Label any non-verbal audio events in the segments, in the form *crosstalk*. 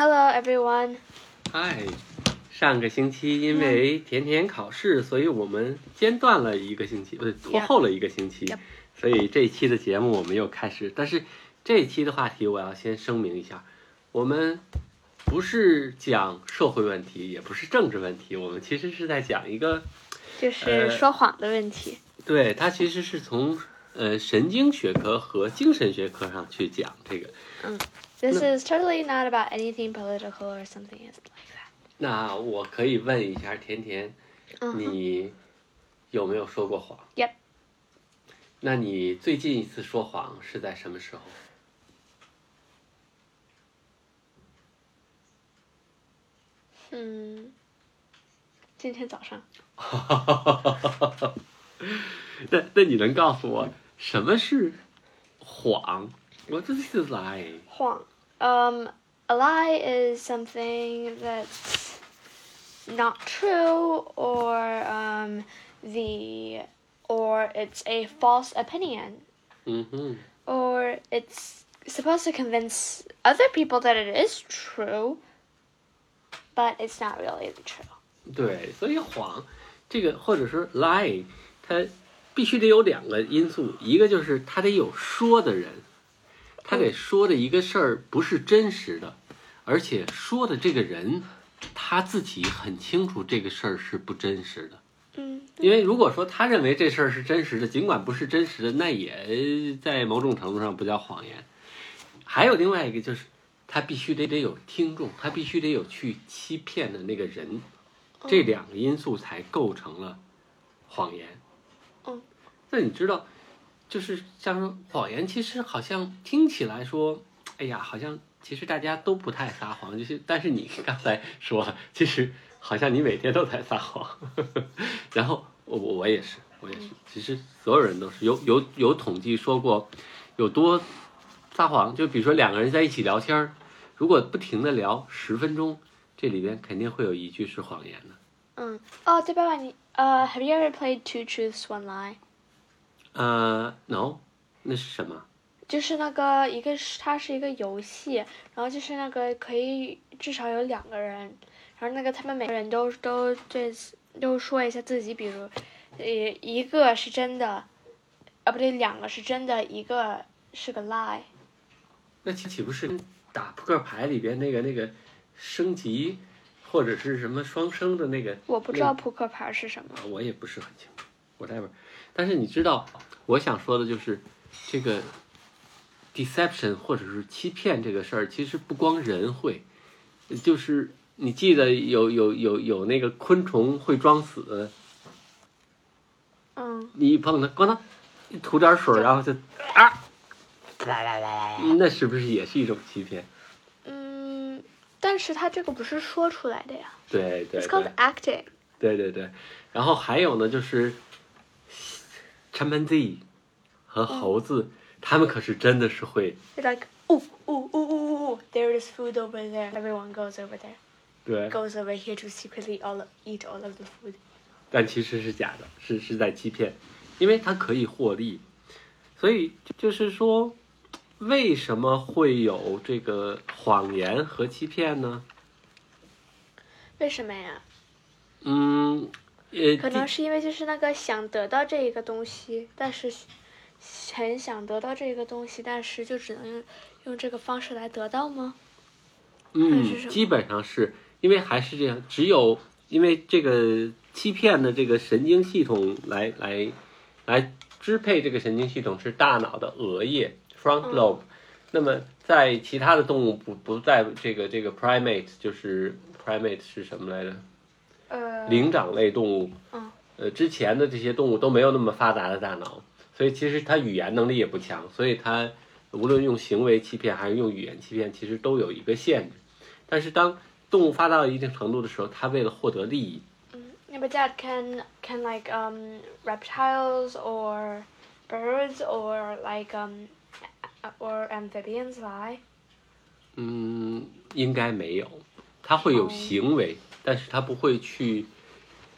Hello, everyone. 嗨，上个星期因为甜甜考试，所以我们间断了一个星期，不对，拖后了一个星期 Yep. 所以这一期的节目我们又开始。但是这一期的话题，我要先声明一下，我们不是讲社会问题，也不是政治问题，我们其实是在讲一个，就是呃说谎的问题。对，它其实是从呃神经学科和精神学科上去讲这个。This is totally not about anything political or something like that. 那我可以问一下甜甜，你有没有说过谎 Yep. 那你最近一次说谎是在什么时候？嗯，今天早上那那你能告诉我什么是谎 ？What is a lie？谎。Um, a lie is something that's not true, or um, the or it's a false opinion, 嗯哼， or it's supposed to convince other people that it is true, but it's not really true. 对，所以谎这个或者是 lie，它必须得有两个因素，一个就是他得有说的人， 他得说的一个事儿不是真实的，而且说的这个人他自己很清楚这个事儿是不真实的。嗯因为如果说他认为这事儿是真实的，尽管不是真实的，那也在某种程度上不叫谎言。还有另外一个就是，他必须得得有听众，他必须得有去欺骗的那个人，这两个因素才构成了谎言。嗯，那你知道，就是像谎言，其实好像听起来说，哎呀，好像其实大家都不太撒谎，就是但是你刚才说，其实好像你每天都在撒谎，*laughs* 然后我我我也是，我也是，其实所有人都是有有有统计说过，有多撒谎，就比如说两个人在一起聊天儿，如果不停的聊十分钟，这里边肯定会有一句是谎言的。嗯。哦，对，爸爸，你呃、h a v e you ever played Two Truths One Lie？呃，no，那是什么？就是那个一个是它是一个游戏，然后就是那个可以至少有两个人，然后那个他们每个人都都这都说一下自己，比如，呃，一个是真的，啊不对，两个是真的，一个是个 lie。那岂岂不是打扑克牌里边那个那个升级，或者是什么双升的那个？我不知道扑克牌是什么。啊，我也不是很清楚，whatever。但是你知道，我想说的就是这个 deception 或者是欺骗这个事儿，其实不光人会，就是你记得有有有有那个昆虫会装死，嗯，你一碰它，咣当，一涂点水，然后就啊，来来来来来。那是不是也是一种欺骗？嗯，但是他这个不是说出来的呀。对对 It's called acting. 对对对，然后还有呢，就是 chimpanzee 和猴子，他们可是真的是会 like, ooh, ooh, ooh, ooh, there is food over there. Everyone goes over there. 对，Goes over here to secretly all eat all of the food. 但其实是假的，是是在欺骗，因为它可以获利，所以就是说，为什么会有这个谎言和欺骗呢？为什么呀？嗯，呃，可能是因为就是那个想得到这一个东西，但是很想得到这个东西，但是就只能用用这个方式来得到吗？嗯，基本上是因为还是这样，只有因为这个欺骗的这个神经系统来来来支配这个神经系统是大脑的额叶 （front 嗯 lobe），、那么在其他的动物不不在这个这个 primate 就是 primate 是什么来着？呃，灵长类动物，嗯呃，之前的这些动物都没有那么发达的大脑，所以其实它语言能力也不强，所以它无论用行为欺骗还是用语言欺骗，其实都有一个限制。但是当动物发达到一定程度的时候，它为了获得利益，Yeah, but Dad, can can like um reptiles or birds or like um or amphibians lie? 嗯，应该没有，它会有哦行为，但是他不会去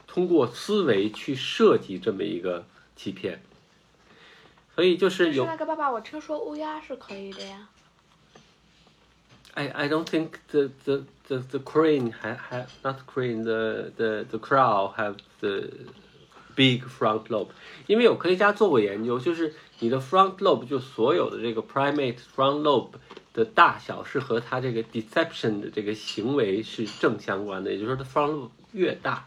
通过思维去设计这么一个欺骗。所以就是有那个爸爸，我听说乌鸦是可以的呀。I I don't think the the the, the crane have, have not crane the the the crow have the big front lobe，因为有科学家做过研究，就是你的 front lobe 就所有的这个 primate front lobe 的大小是和它这个 deception 的这个行为是正相关的，也就是说它 front lobe 越大，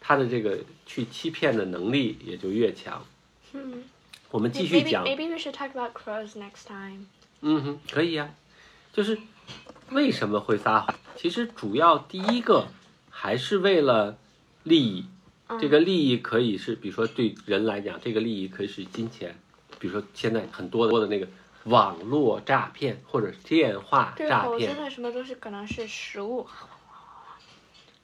它的这个去欺骗的能力也就越强。嗯我们继续讲。maybe we should talk about crows next time. 嗯哼，可以呀、就是为什么会撒谎？其实主要第一个还是为了利益。这个利益可以是，比如说对人来讲，这个利益可以是金钱，比如说现在很多的那个网络诈骗或者电话诈骗猴子，的什么东西可能是实物。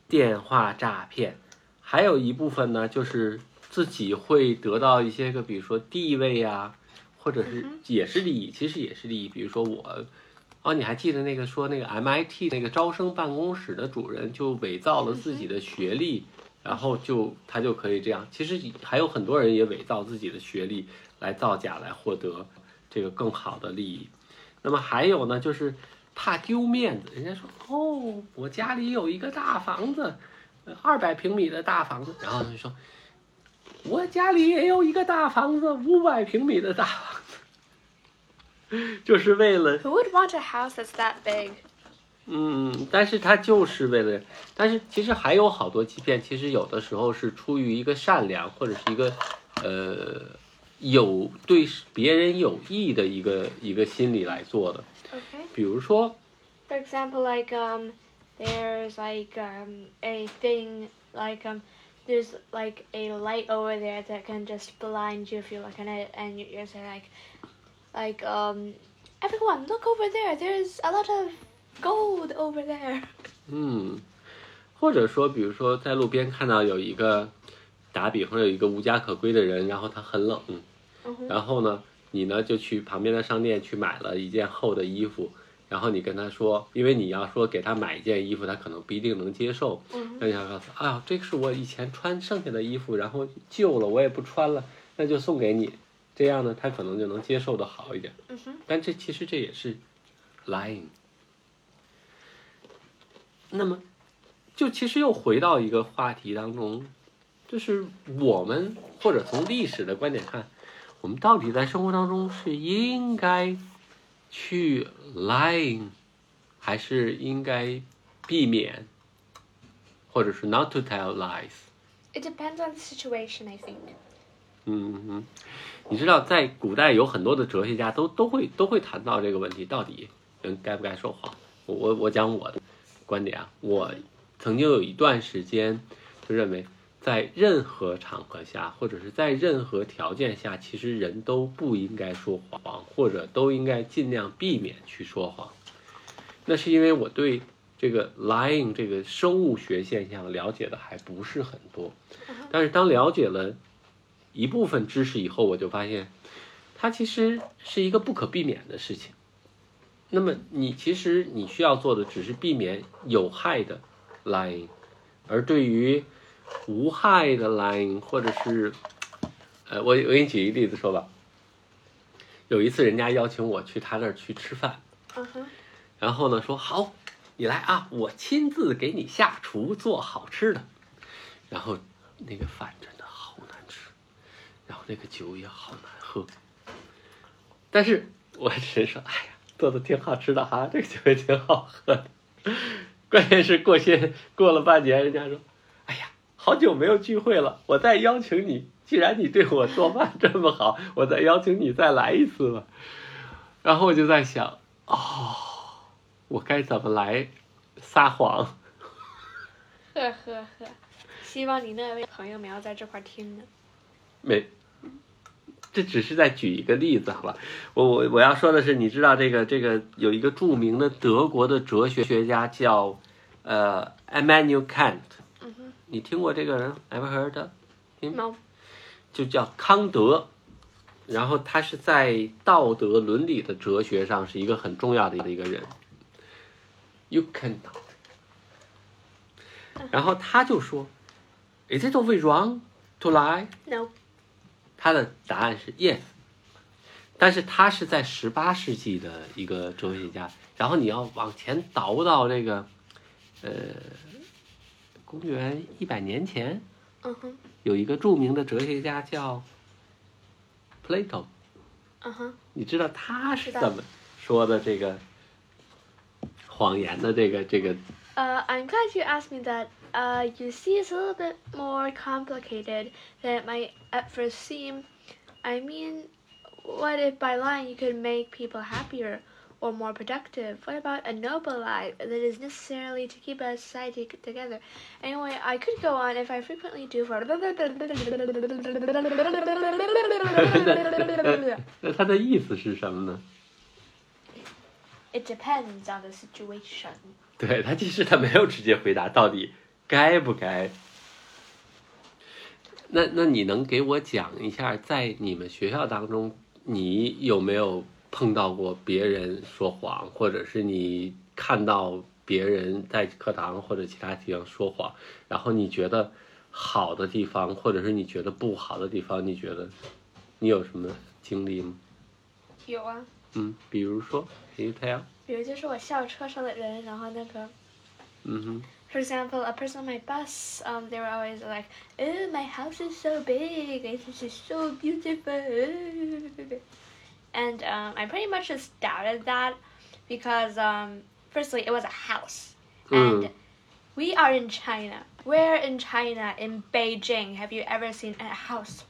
电话诈骗，还有一部分呢，就是自己会得到一些个，比如说地位呀、或者是也是利益，其实也是利益。比如说我，哦，你还记得那个说那个 MIT 那个招生办公室的主人就伪造了自己的学历，然后就他就可以这样。其实还有很多人也伪造自己的学历来造假来获得这个更好的利益。那么还有呢，就是怕丢面子，人家说哦，我家里有一个大房子，二百平米的大房子，然后他就说，我家里也有一个大房子，五百平米的大房子，*laughs* 就是为了 Who would want a house that's that big? 嗯，但是他就是为了，但是其实还有好多欺骗，其实有的时候是出于一个善良或者是一个呃有对别人有益的一个一个心理来做的。 Okay. 比如说， For example, like um, there's like um a thing like um, there's like a light over there that can just blind you if you look at it, and you, you say like, like um, everyone look over there. There's a lot of gold over there. *laughs* 嗯，或者说，比如说在路边看到有一个打比方有一个无家可归的人，然后他很冷，嗯 然后呢，你呢就去旁边的商店去买了一件厚的衣服，然后你跟他说，因为你要说给他买一件衣服，他可能不一定能接受，嗯那你要告诉他，啊，这个是我以前穿剩下的衣服，然后旧了，我也不穿了，那就送给你，这样呢，他可能就能接受的好一点。但这其实这也是 lying。那么，就其实又回到一个话题当中，就是我们或者从历史的观点看，我们到底在生活当中是应该去 lying，还是应该避免，或者是 not to tell lies？It depends on the situation, I think. 嗯嗯，你知道，在古代有很多的哲学家都都会都会谈到这个问题，到底人该不该说谎？我我我讲我的观点啊，我曾经有一段时间就认为，在任何场合下，或者是在任何条件下，其实人都不应该说谎，或者都应该尽量避免去说谎。那是因为我对这个 lying 这个生物学现象了解的还不是很多，但是当了解了一部分知识以后，我就发现，它其实是一个不可避免的事情。那么你其实你需要做的只是避免有害的 lying，而对于无害的 lying 或者是，呃，我我给你举一个例子说吧。有一次人家邀请我去他那儿去吃饭，Uh huh. 然后呢说好，你来啊，我亲自给你下厨做好吃的。然后那个饭真的好难吃，然后那个酒也好难喝。但是我只是说，哎呀，做的挺好吃的哈，这个酒也挺好喝的。关键是过些过了半年，人家说，好久没有聚会了，我再邀请你。既然你对我做饭这么好，*laughs* 我再邀请你再来一次吧。然后我就在想，哦，我该怎么来撒谎？呵呵呵，希望你那位朋友们要在这块儿听呢。没，这只是在举一个例子，好吧？我我我要说的是，你知道这个这个有一个著名的德国的哲学学家叫呃 Emmanuel Kant，你听过这个人？Ever heard of？，no，就叫康德，然后他是在道德伦理的哲学上是一个很重要的一个人。You cannot。然后他就说，Is it always wrong to lie？no，他的答案是 yes。但是他是在十八世纪的一个哲学家，然后你要往前倒到这个，呃，公元一百年前，嗯哼，有一个着名的哲学家叫 Plato，嗯哼，你知道他是知道怎么说的这个谎言的这个这个 Uh, I'm glad you asked me that. Uh, you see, it's a little bit more complicated than it might at first seem. I mean, what if by lying you could make people happier Or more productive? What about a noble life that is necessarily to keep a society c- together? Anyway, I could go on if I frequently do for. 那它的意思是什么呢？It depends on the situation. 对他其实他没有直接回答到底该不该。那那你能给我讲一下，在你们学校当中，你有没有碰到过别人说谎，或者是你看到别人在课堂或者其他地方说谎，然后你觉得好的地方，或者是你觉得不好的地方，你觉得你有什么经历吗？有啊，嗯，比如说，Can you tell？比如就是我校车上的人，然后那个。嗯哼。For example, a person on my bus, um, they were always like, "Oh, my house is so big. This is so beautiful." And um, I pretty much just doubted that because, um, firstly, it was a house, and Mm. we are in China. Where in China, in Beijing, have you ever seen a house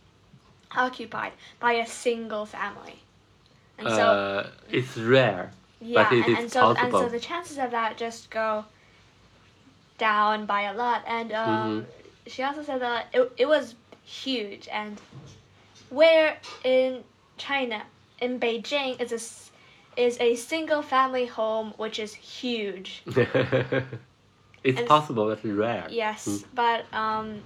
occupied by a single family? And so, uh, it's rare. yeah, it and, and so and so the chances of that just go down by a lot. And um, she also said that it, it was huge. And where in China, in Beijing, is a s- is a single family home which is huge. *laughs* it's And- possible, but it's rare. Yes, Mm. but um,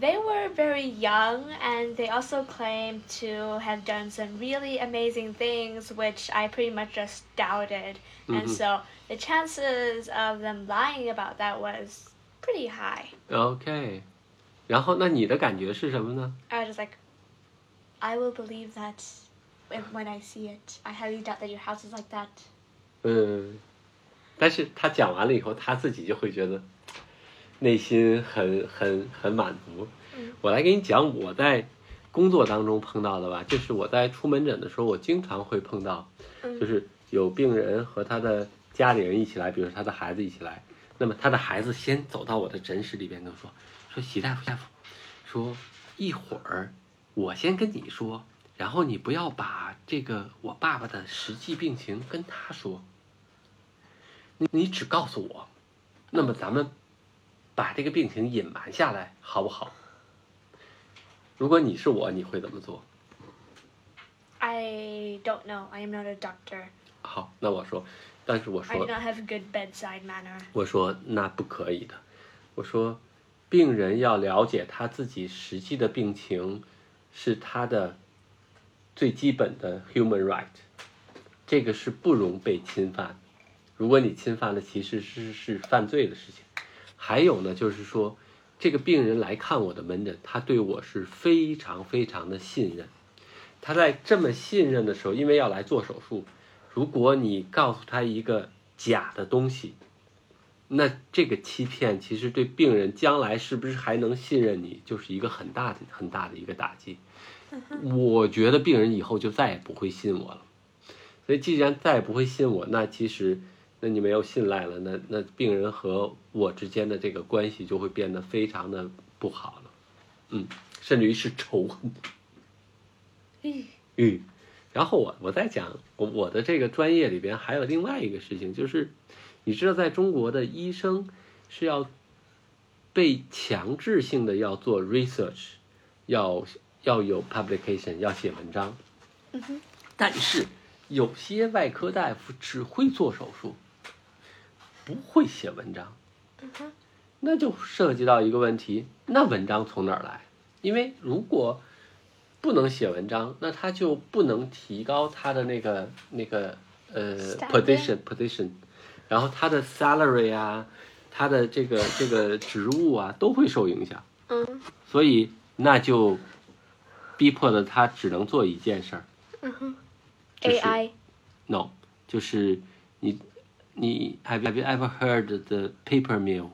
they were very young, and they also claimed to have done some really amazing things, which I pretty much just doubted. And Mhm. so the chances of them lying about that was pretty high. OK，然后那你的感觉是什么呢？ I was just like, I will believe that if, when I see it. I highly doubt that your house is like that. 嗯，但是他讲完了以后，他自己就会觉得内心很很很满足。嗯我来给你讲我在工作当中碰到的吧，就是我在出门诊的时候，我经常会碰到，嗯就是有病人和他的家里人一起来，比如说他的孩子一起来，那么他的孩子先走到我的诊室里边跟我说，说习大夫大夫，说一会儿我先跟你说，然后你不要把这个我爸爸的实际病情跟他说，你你只告诉我，那么咱们把这个病情隐瞒下来，好不好？如果你是我，你会怎么做？I don't know. I am not a doctor. 好，那我说，但是我 I do 说，not have good bedside manner. 我说那不可以的。我说，病人要了解他自己实际的病情，是他的最基本的 human right，这个是不容被侵犯。如果你侵犯了，其实是是犯罪的事情。还有呢，就是说，这个病人来看我的门诊，他对我是非常非常的信任。他在这么信任的时候，因为要来做手术，如果你告诉他一个假的东西，那这个欺骗其实对病人将来是不是还能信任你，就是一个很大的很大的一个打击。*laughs* 我觉得病人以后就再也不会信我了。所以既然再也不会信我，那其实那你没有信赖了，那那病人和我之间的这个关系就会变得非常的不好了，嗯，甚至于是仇恨。嗯，然后我我在讲我我的这个专业里边还有另外一个事情，就是你知道，在中国的医生是要被强制性的要做 research，要要有 publication，要写文章。嗯哼。但是有些外科大夫只会做手术，不会写文章。嗯哼。那就涉及到一个问题，那文章从哪儿来？因为如果不能写文章，那他就不能提高他的那个那个呃 position position，然后他的 salary 啊，他的这个这个职务啊都会受影响，嗯所以那就逼迫的他只能做一件事儿，嗯哼就是，AI。No，就是你你 Have you ever heard the paper mill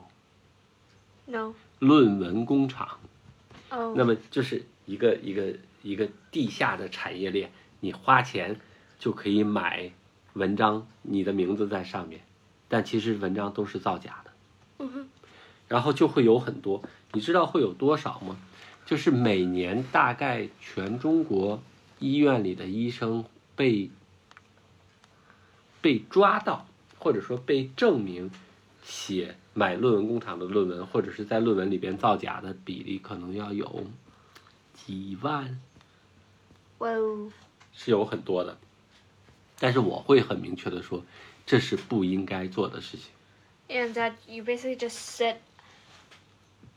No。论文工厂？哦。那么就是一个一个一个地下的产业链，你花钱就可以买文章，你的名字在上面，但其实文章都是造假的。嗯哼。然后就会有很多，你知道会有多少吗？就是每年大概全中国医院里的医生被被抓到，或者说被证明写买论文工厂的论文，或者是在论文里边造假的比例，可能要有几万，哇哦。是有很多的。但是我会很明确的说，这是不应该做的事情。And that you basically just sit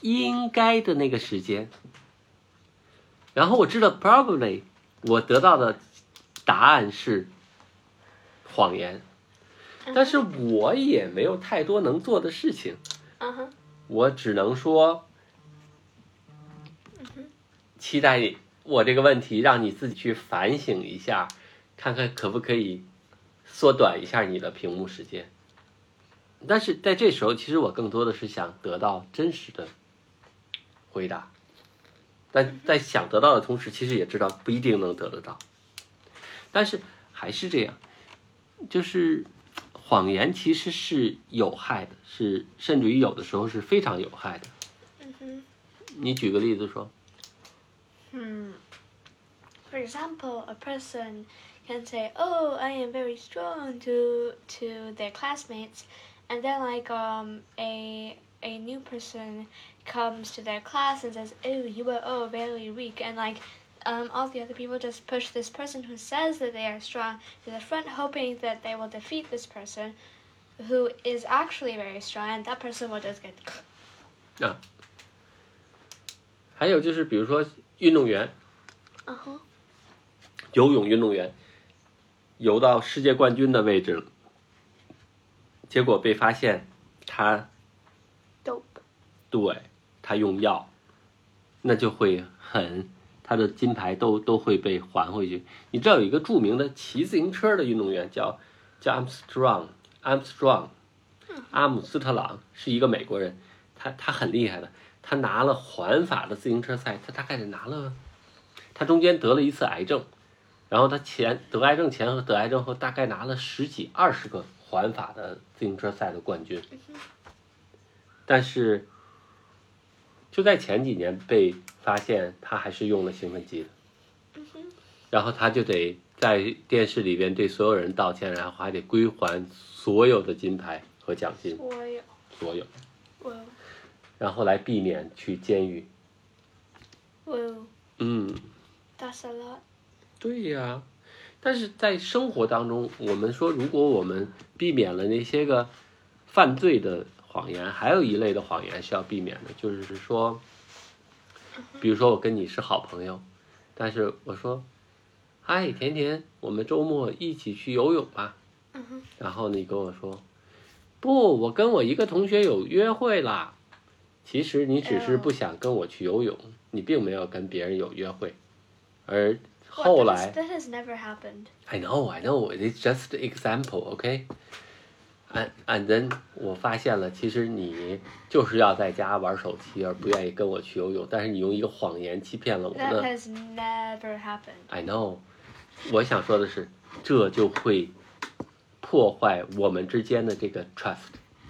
应该的那个时间？然后我知道 probably 我得到的答案是谎言，但是我也没有太多能做的事情，Uh. 我只能说，期待你我这个问题让你自己去反省一下，看看可不可以缩短一下你的屏幕时间。但是在这时候，其实我更多的是想得到真实的回答，但在想得到的同时，其实也知道不一定能得得到。但是还是这样，就是谎言其实是有害的，是甚至于有的时候是非常有害的。Mhm. 你举个例子说，Hmm. For example, a person can say, "Oh, I am very strong" to to their classmates, and then like um a a new person comes to their class and says, "Oh, you are oh very weak," and like um all the other people just push this person who says that they are strong to the front, hoping that they will defeat this person, who is actually very strong, and that person will just get. *laughs* 啊，还有就是比如说运动员， Uh huh. 游泳运动员游到世界冠军的位置了，结果被发现他 Dope. 对 他用药，那就会很他的金牌都都会被还回去。你知道有一个著名的骑自行车的运动员叫叫 Armstrong，Armstrong，阿姆斯特朗是一个美国人，他他很厉害的，他拿了环法的自行车赛，他大概得拿了，他中间得了一次癌症，然后他前得癌症前和得癌症后大概拿了十几二十个环法的自行车赛的冠军，但是就在前几年被发现他还是用了兴奋剂的，然后他就得在电视里边对所有人道歉，然后还得归还所有的金牌和奖金，Well, 所有，然后来避免去监狱。嗯，That's a lot. 对呀、但是在生活当中，我们说，如果我们避免了那些个犯罪的谎言，还有一类的谎言是要避免的，就是说，比如说我跟你是好朋友，但是我说，嗨，甜甜，我们周末一起去游泳吧。然后你跟我说，不，我跟我一个同学有约会啦。其实你只是不想跟我去游泳，你并没有跟别人有约会，而后来 that has never happened. I know, I know, it's just example, okay? And and then 我发现了，其实你就是要在家玩手机，而不愿意跟我去游泳。但是你用一个谎言欺骗了我 That has never happened. I know，我想说的是，这就会破坏我们之间的这个 trust，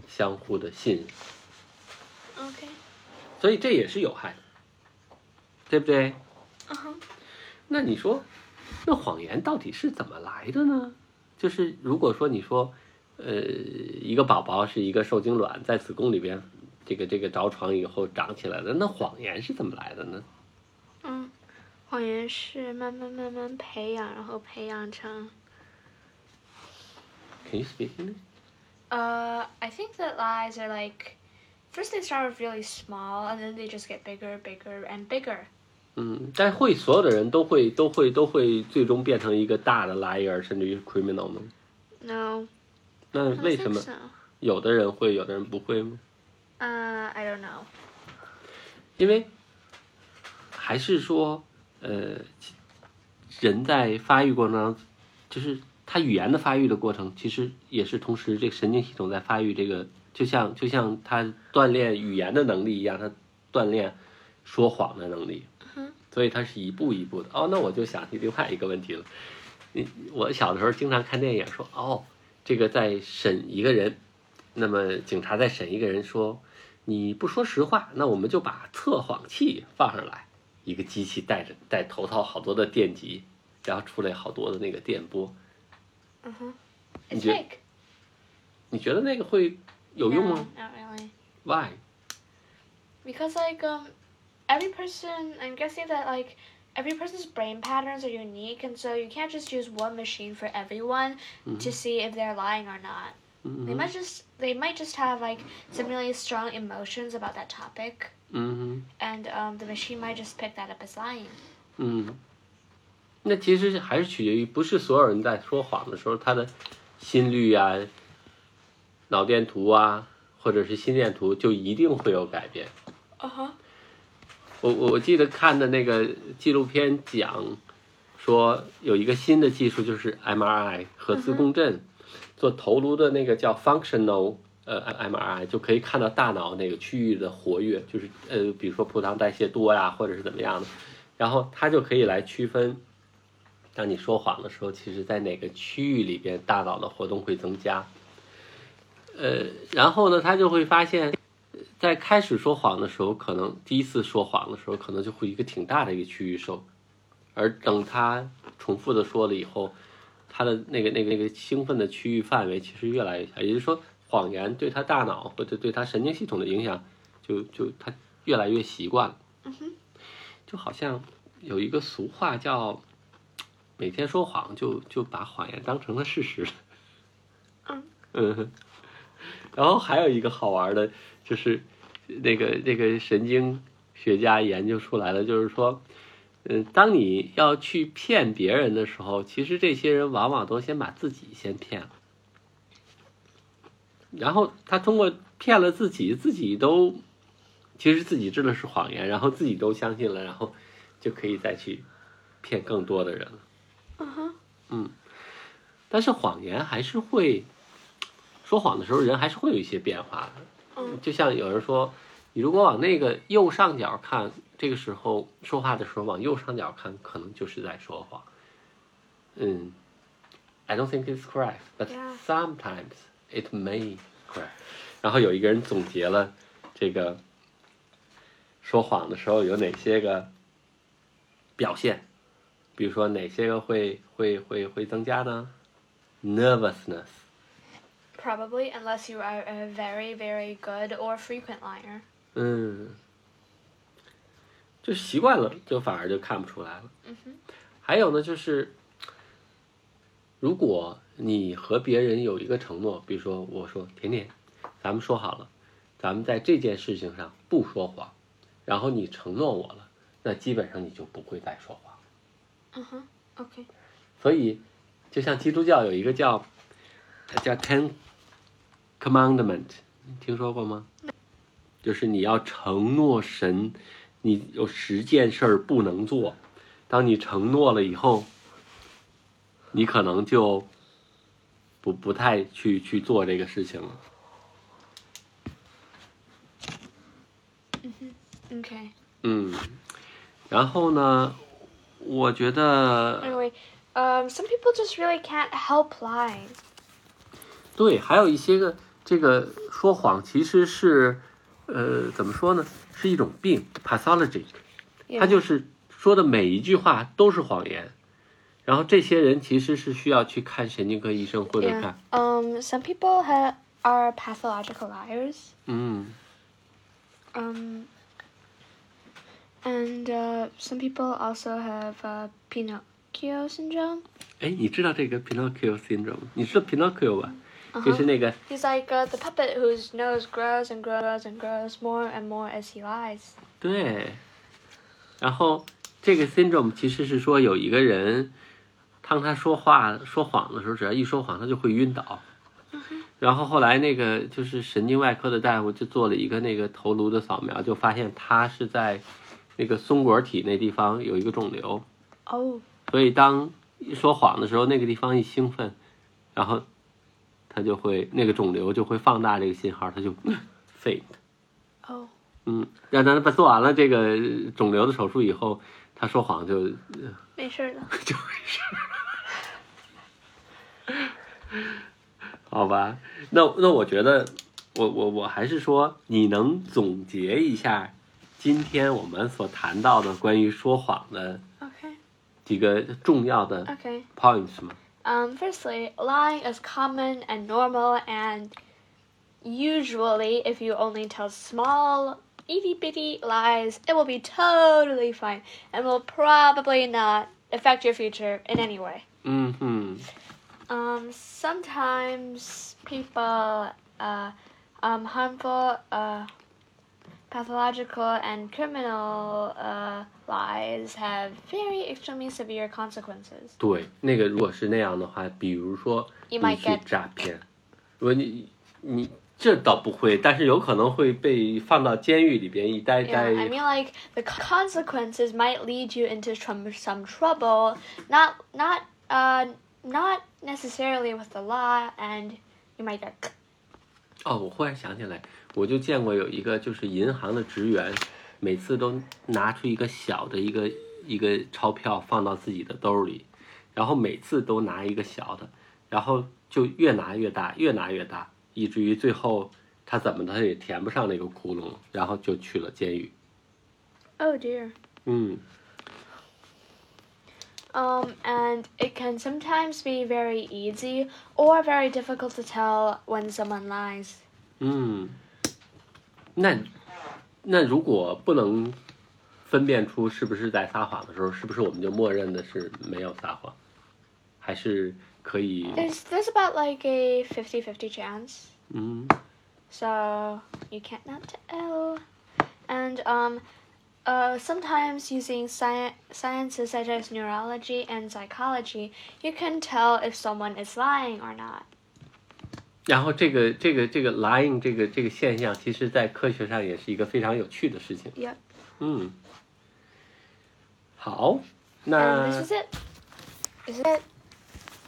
相互的信任，Okay. 所以这也是有害的，对不对？Uh huh. 那你说，那谎言到底是怎么来的呢？就是如果说你说，呃，一个宝宝是一个受精卵在子宫里边，这个这个着床以后长起来的，那谎言是怎么来的呢？嗯，谎言是慢慢慢慢培养，然后培养成 Can you speak English? Uh, I think that lies are like, first they start off really small and then they just get bigger, bigger, and bigger. 嗯，但会所有的人都会都会都会最终变成一个大的 liar，甚至于 criminal 吗？No, 那为什么有的人会，有的人不会吗？Uh, I don't know. 因为还是说，呃，人在发育过程当中，就是他语言的发育的过程，其实也是同时这个神经系统在发育。这个就像就像他锻炼语言的能力一样，他锻炼说谎的能力。所以它是一步一步的。哦，那我就想起另外一个问题了。你我小的时候经常看电影说，哦，这个在审一个人，那么警察在审一个人说，你不说实话，那我们就把测谎器放上来，一个机器戴着戴头套好多的电极，然后出来好多的那个电波。嗯哼，你觉得你觉得那个会有用吗？Not really. Why? Because like um every person, I'm guessing that like. every person's brain patterns are unique, and so you can't just use one machine for everyone to see if they're lying or not. They 嗯 might just they might just have like some really strong emotions about that topic, 嗯 and um, the machine might just pick that up as lying. 嗯，那其实还是取决于，不是所有人在说谎的时候，他的心率啊、脑电图啊，或者是心电图就一定会有改变。 Uh huh. 我我我记得看的那个纪录片讲说有一个新的技术，就是 MRI 核磁共振，做头颅的那个叫 functional 呃 MRI，就可以看到大脑哪个区域的活跃，就是呃比如说葡萄代谢多呀，或者是怎么样的，然后它就可以来区分，当你说谎的时候，其实在哪个区域里边大脑的活动会增加。呃，然后呢，他就会发现。在开始说谎的时候，可能第一次说谎的时候，可能就会一个挺大的一个区域受，而等他重复的说了以后，他的那个那个那个兴奋的区域范围其实越来越小，也就是说，谎言对他大脑或者对他神经系统的影响，就就他越来越习惯了。嗯哼就好像有一个俗话叫“每天说谎就就把谎言当成了事实”。*laughs* 嗯嗯，然后还有一个好玩的，就是那个那个神经学家研究出来了，就是说，嗯，当你要去骗别人的时候，其实这些人往往都先把自己先骗了，然后他通过骗了自己，自己都其实自己知道是谎言，然后自己都相信了，然后就可以再去骗更多的人了。Uh huh. 但是谎言还是会说谎的时候，人还是会有一些变化的。嗯就像有人说，你如果往那个右上角看，这个时候说话的时候往右上角看，可能就是在说谎。嗯，I don't think it's correct, but sometimes it may correct。然后有一个人总结了这个说谎的时候有哪些个表现，比如说哪些个会会会会增加呢？Nervousness。Probably, unless you are a very, very good or frequent liar. 嗯，就习惯了，就反而就看不出来了。嗯哼。还有呢，就是如果你和别人有一个承诺，比如说我说甜甜，咱们说好了，咱们在这件事情上不说谎，然后你承诺我了，那基本上你就不会再说谎。嗯哼 Okay. 所以，就像基督教有一个叫叫 Ten Commandment，你听说过吗？就是你要承诺神，你有十件事儿不能做。当你承诺了以后，你可能就不不太去去做这个事情了。Okay. 嗯，然后呢，我觉得 Anyway, um, some people just really can't help lying. 对，还有一些个这个说谎其实是，呃，怎么说呢？是一种病，pathology。他就是说的每一句话都是谎言，然后这些人其实是需要去看神经科医生或者.看，Um, some people have are pathological liars. 嗯 Um, and uh, some people also have uh, Pinocchio syndrome. 哎，你知道这个 Pinocchio syndrome？你知道 Pinocchio 吧？Uh-huh. 就是那个 He's like uh, the puppet whose nose grows and grows and grows more and more as he lies. 对，然后这个 syndrome 其实是说有一个人，当他说话说谎的时候，只要一说谎，他就会晕倒。然后后来那个就是神经外科的大夫就做了一个那个头颅的扫描，就发现他是在那个松果体那地方有一个肿瘤，Oh. 所以当一说谎的时候，那个地方一兴奋，然后他就会那个肿瘤就会放大这个信号，他就 *laughs* faint。Oh. 嗯，让他把做完了这个肿瘤的手术以后，他说谎就没事了。*laughs* 就没事。*laughs* 好吧，那那我觉得，我我我还是说，你能总结一下今天我们所谈到的关于说谎的.几个重要的 points 吗？Um, firstly, lying is common and normal, and usually, if you only tell small, itty bitty lies, it will be totally fine and will probably not affect your future in any way. 嗯哼，Um, sometimes people, uh, um, harmful, uh, pathological and criminal uh, lies have very extremely severe consequences. 对，那个如果是那样的话，比如说 You 你 might 去 get 诈骗，如果你你这倒不会，但是有可能会被放到监狱里边一待 Yeah, 待。 I mean, like the consequences might lead you into some some trouble. Not not uh not necessarily with the law, and you might get. 哦，我忽然想起来，我就见过有一个就是银行的职员， 每次都拿出一个小的一个一个钞票放到自己的兜里，然后每次都拿一个小的，然后就越拿越大，越拿越大，以至于最后他怎么他也填不上那个窟窿，然后就去了监狱。Oh dear. 嗯，Um, and it can sometimes be very easy or very difficult to tell when someone lies. 嗯，那那如果不能分辨出是不是在撒谎的时候，是不是我们就默认的是没有撒谎，还是可以？ There's there's about like a 50-50 chance. 嗯 So you can't not tell. And um, uh, sometimes using sci- sciences such as neurology and psychology, you can tell if someone is lying or not. 然后这个这个这个 lying 这个这个现象，其实在科学上也是一个非常有趣的事情。Yep. 嗯，好，那 this is it. This is it.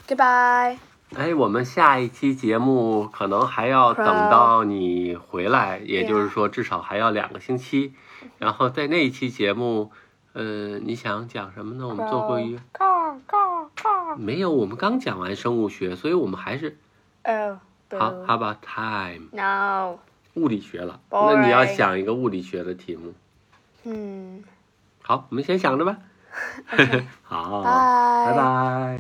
Goodbye. 哎，我们下一期节目可能还要等到你回来，也就是说至少还要两个星期。然后在那一期节目，呃，你想讲什么呢？我们做过一 Caw, caw, caw. 没有，我们刚讲完生物学，所以我们还是 Oh. 好，How about，time No. 物理学了。那你要想一个物理学的题目。Hmm. 好，我们先想着吧。好.拜拜。